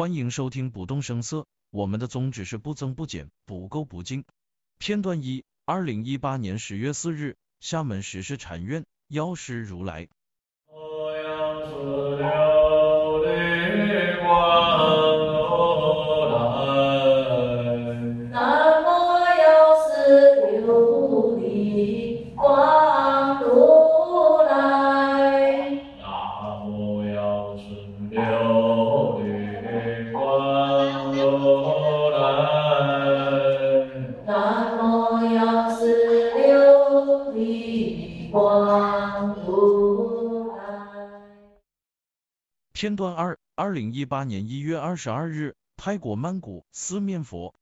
欢迎收听《不动声色》，我们的宗旨是不增不减，不垢不净。片段一：二零一八年十月四日，厦门石狮禅院，药师如来。片段二：二零一八年一月二十二日，泰国曼谷，四面佛。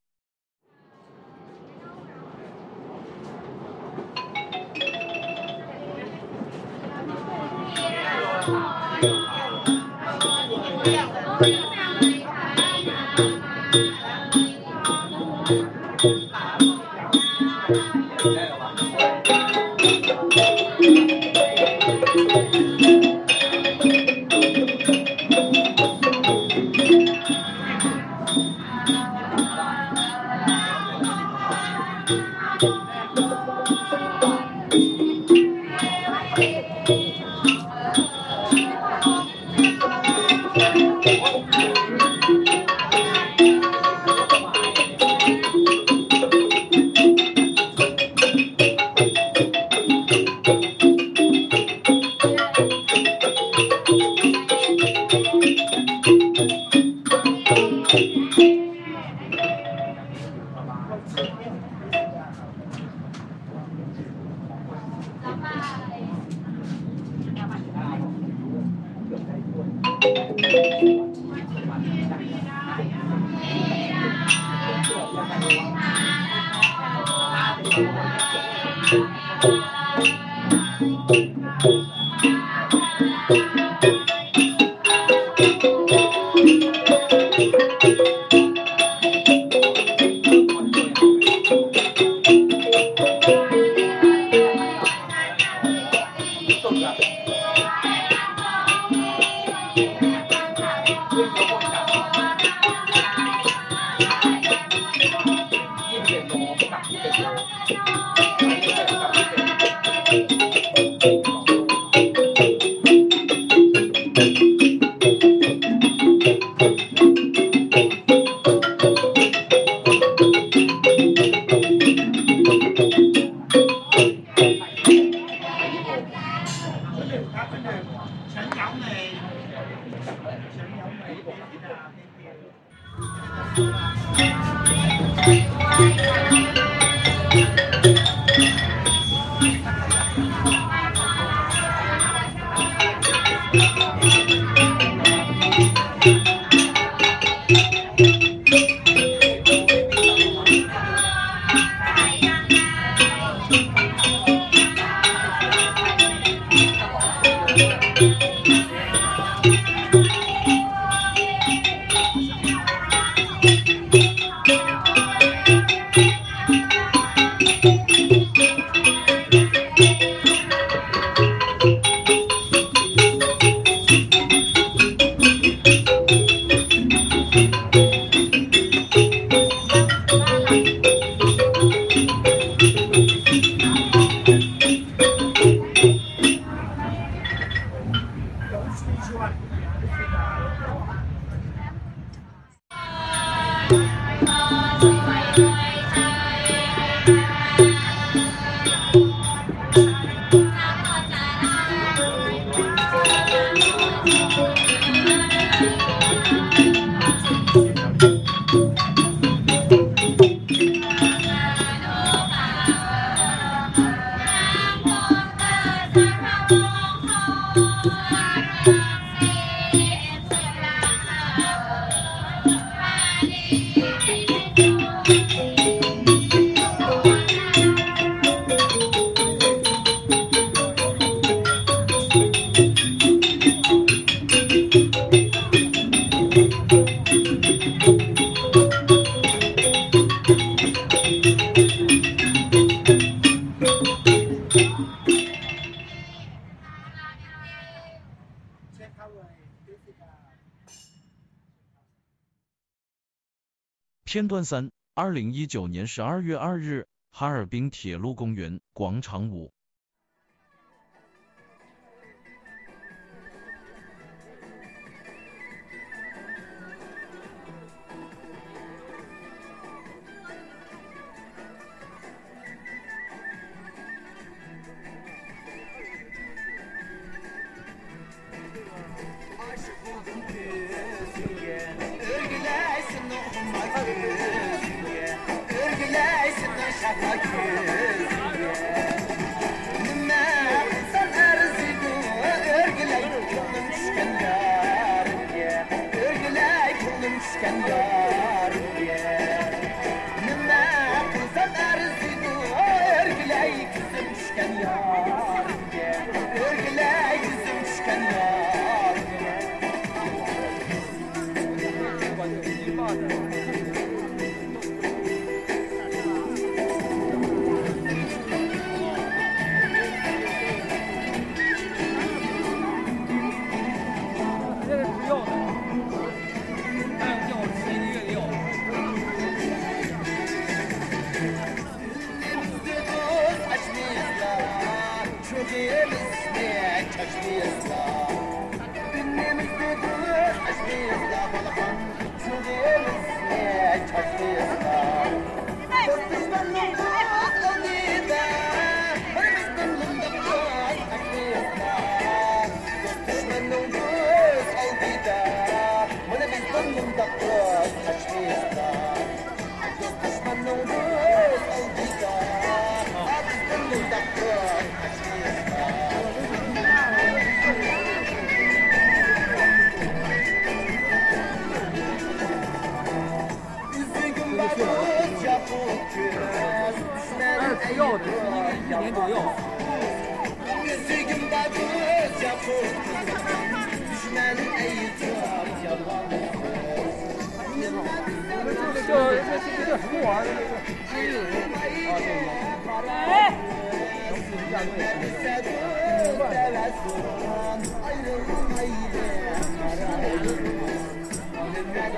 片段三：二零一九年十二月二日，哈尔滨铁路公园广场舞。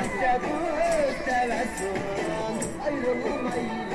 حسدوا التبسم أيوة المي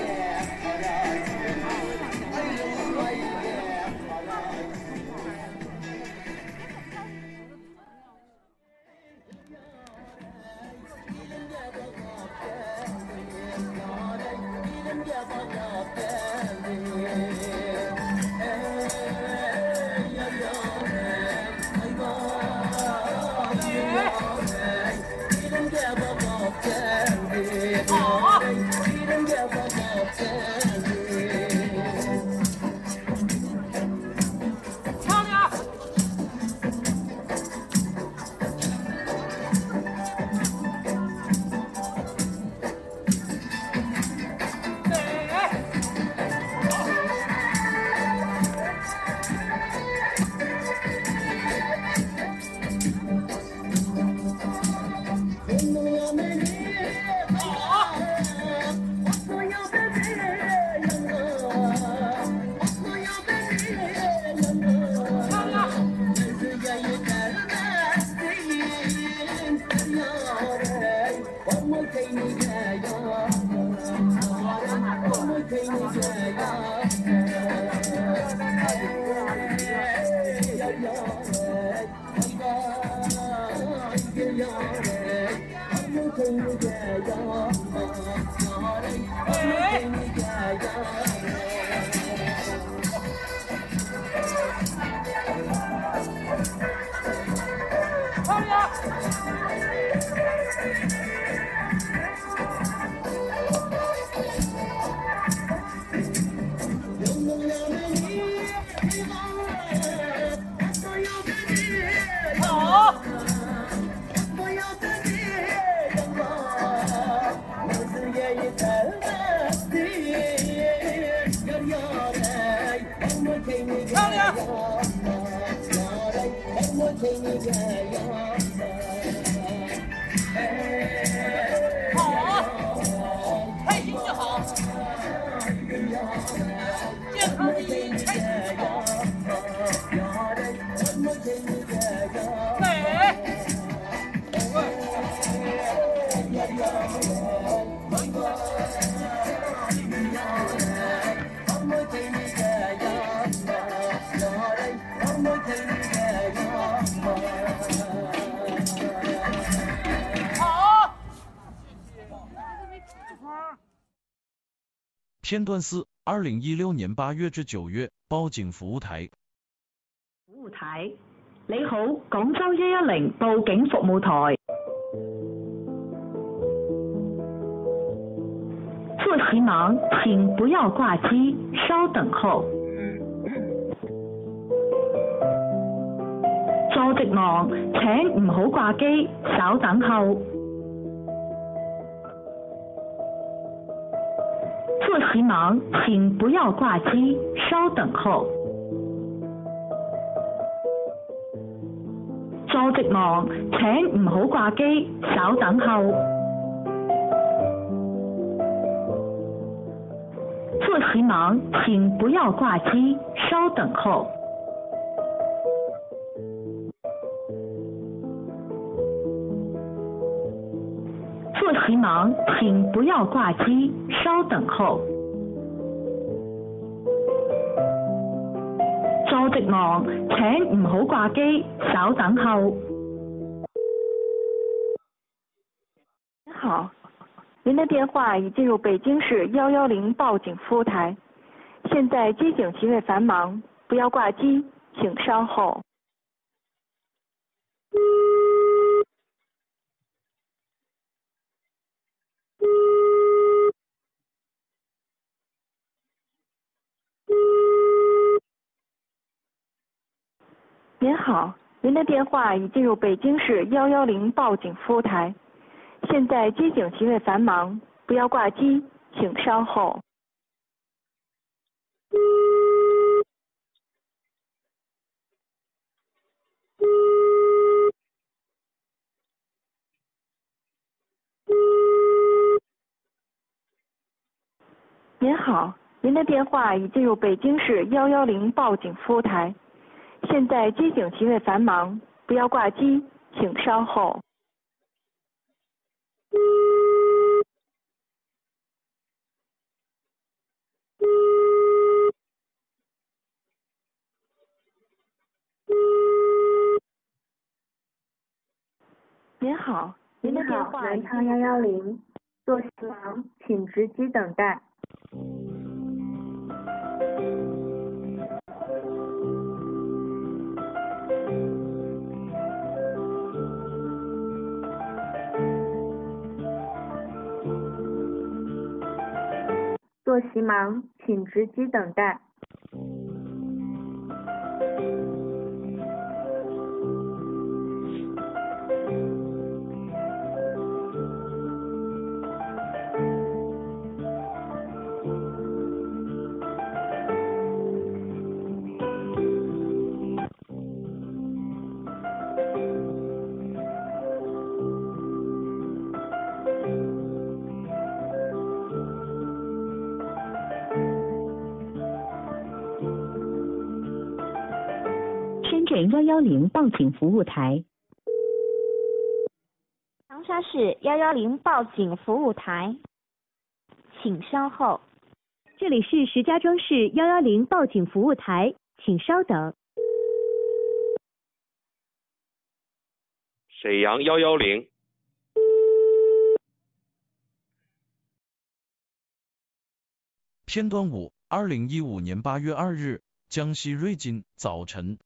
好。片段四，二零一六年八月至九月，报警服务台。服务台，你好，广州一一零报警服务台。主席忙，请不要挂机，稍等候。坐席忙，请唔好挂机，稍等候。坐席忙，请不要挂机，稍等候。坐席忙，请唔好挂机，稍等候。席忙，请不要挂机，稍等候。坐席忙，请不要挂机，稍等候。坐席忙，请唔好挂机，稍等候。您的电话已进入北京市幺幺零报警服务台，现在接警极为繁忙，不要挂机，请稍后。您好，您的电话已进入北京市幺幺零报警服务台。现在接警极为繁忙，不要挂机，请稍后。您好，您的电话已进入北京市幺幺零报警服务台，现在接警极为繁忙，不要挂机，请稍后。您好，您的电话。南昌幺幺零，座席忙，请直接等待。坐席忙，请直接等待。幺幺零报警服务台。长沙市幺幺零报警服务台，请稍后。这里是石家庄市幺幺零报警服务台，请稍等。沈阳幺幺零。片段五，二零一五年八月二日，江西瑞金，早晨。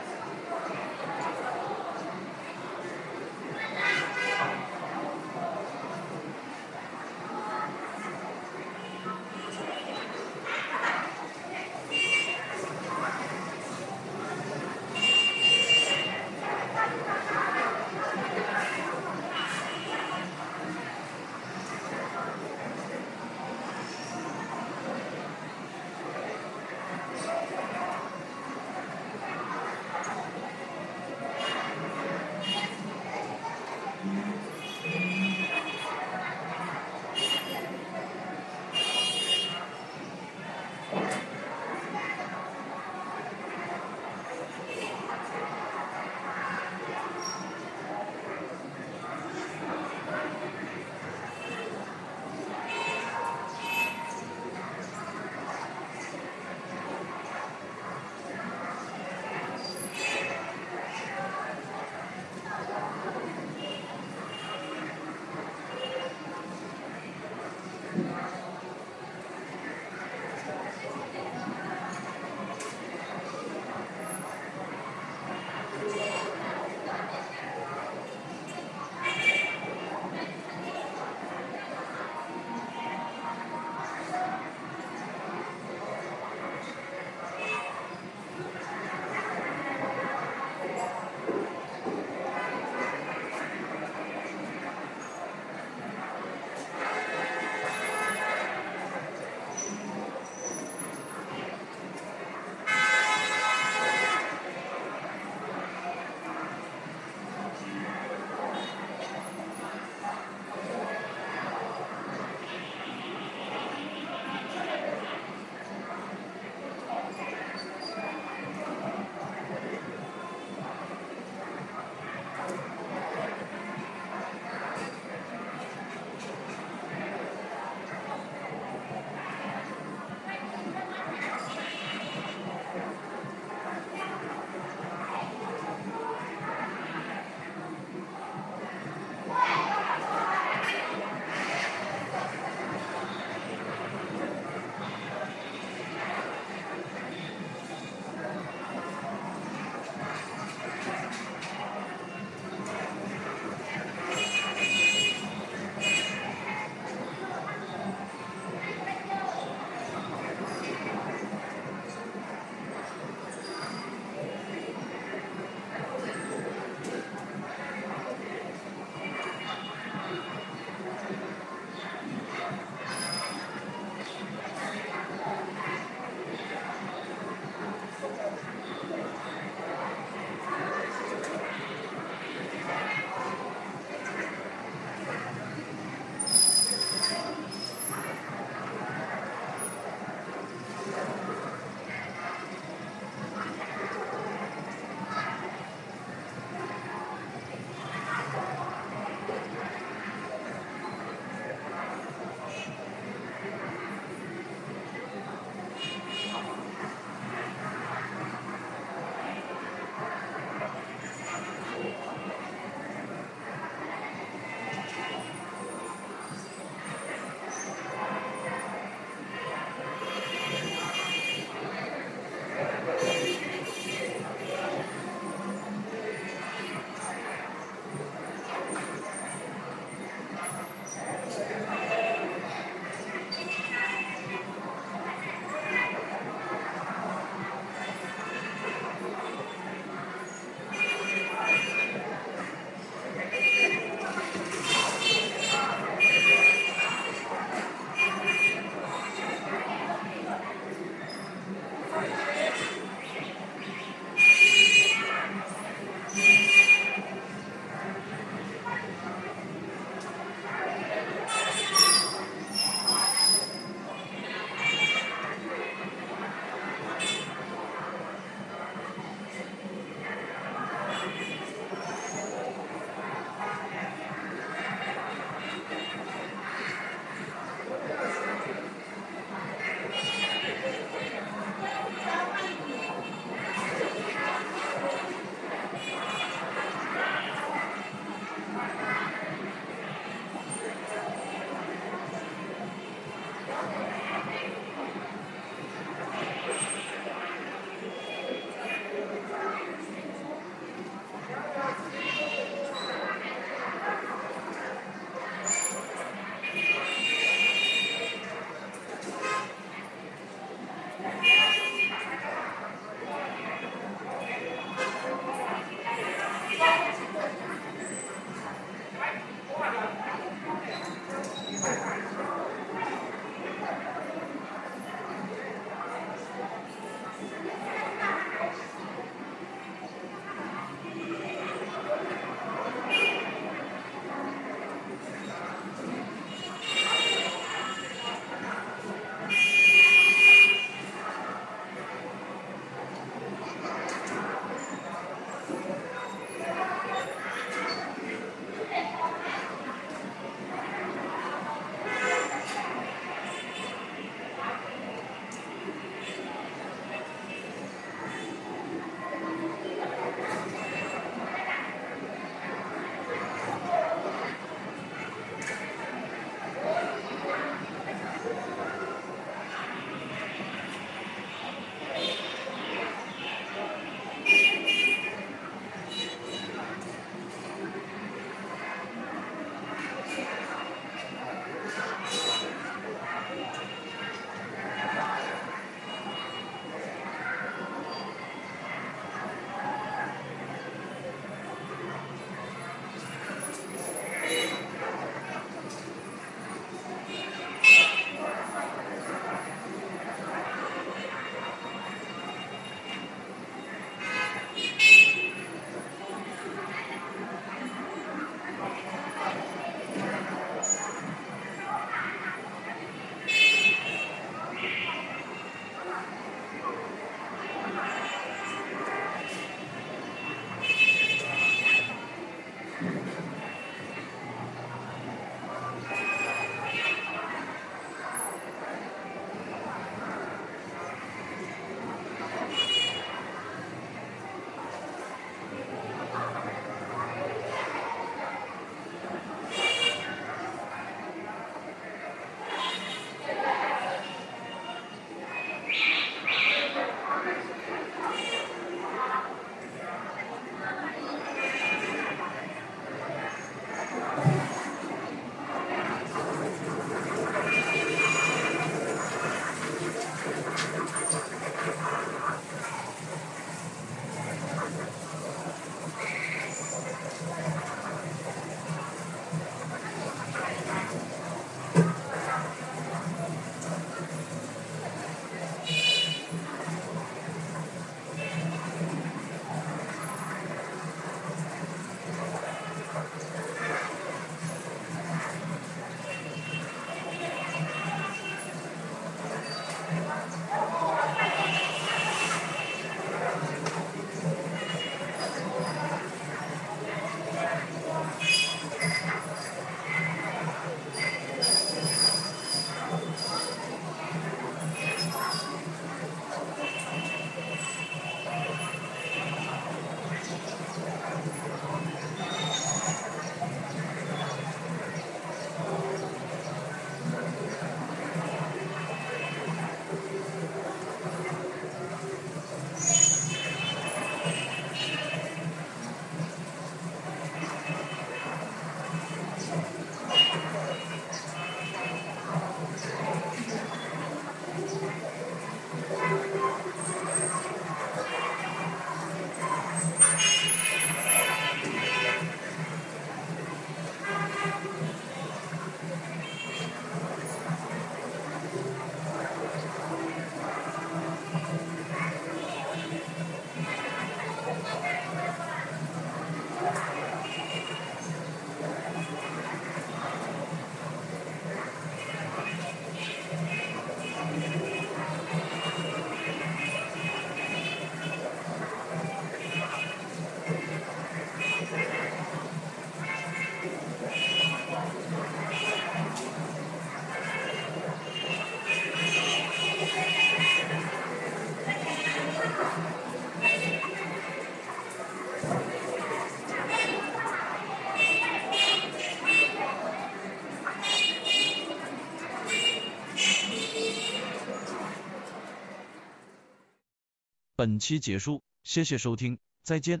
本期结束，谢谢收听，再见。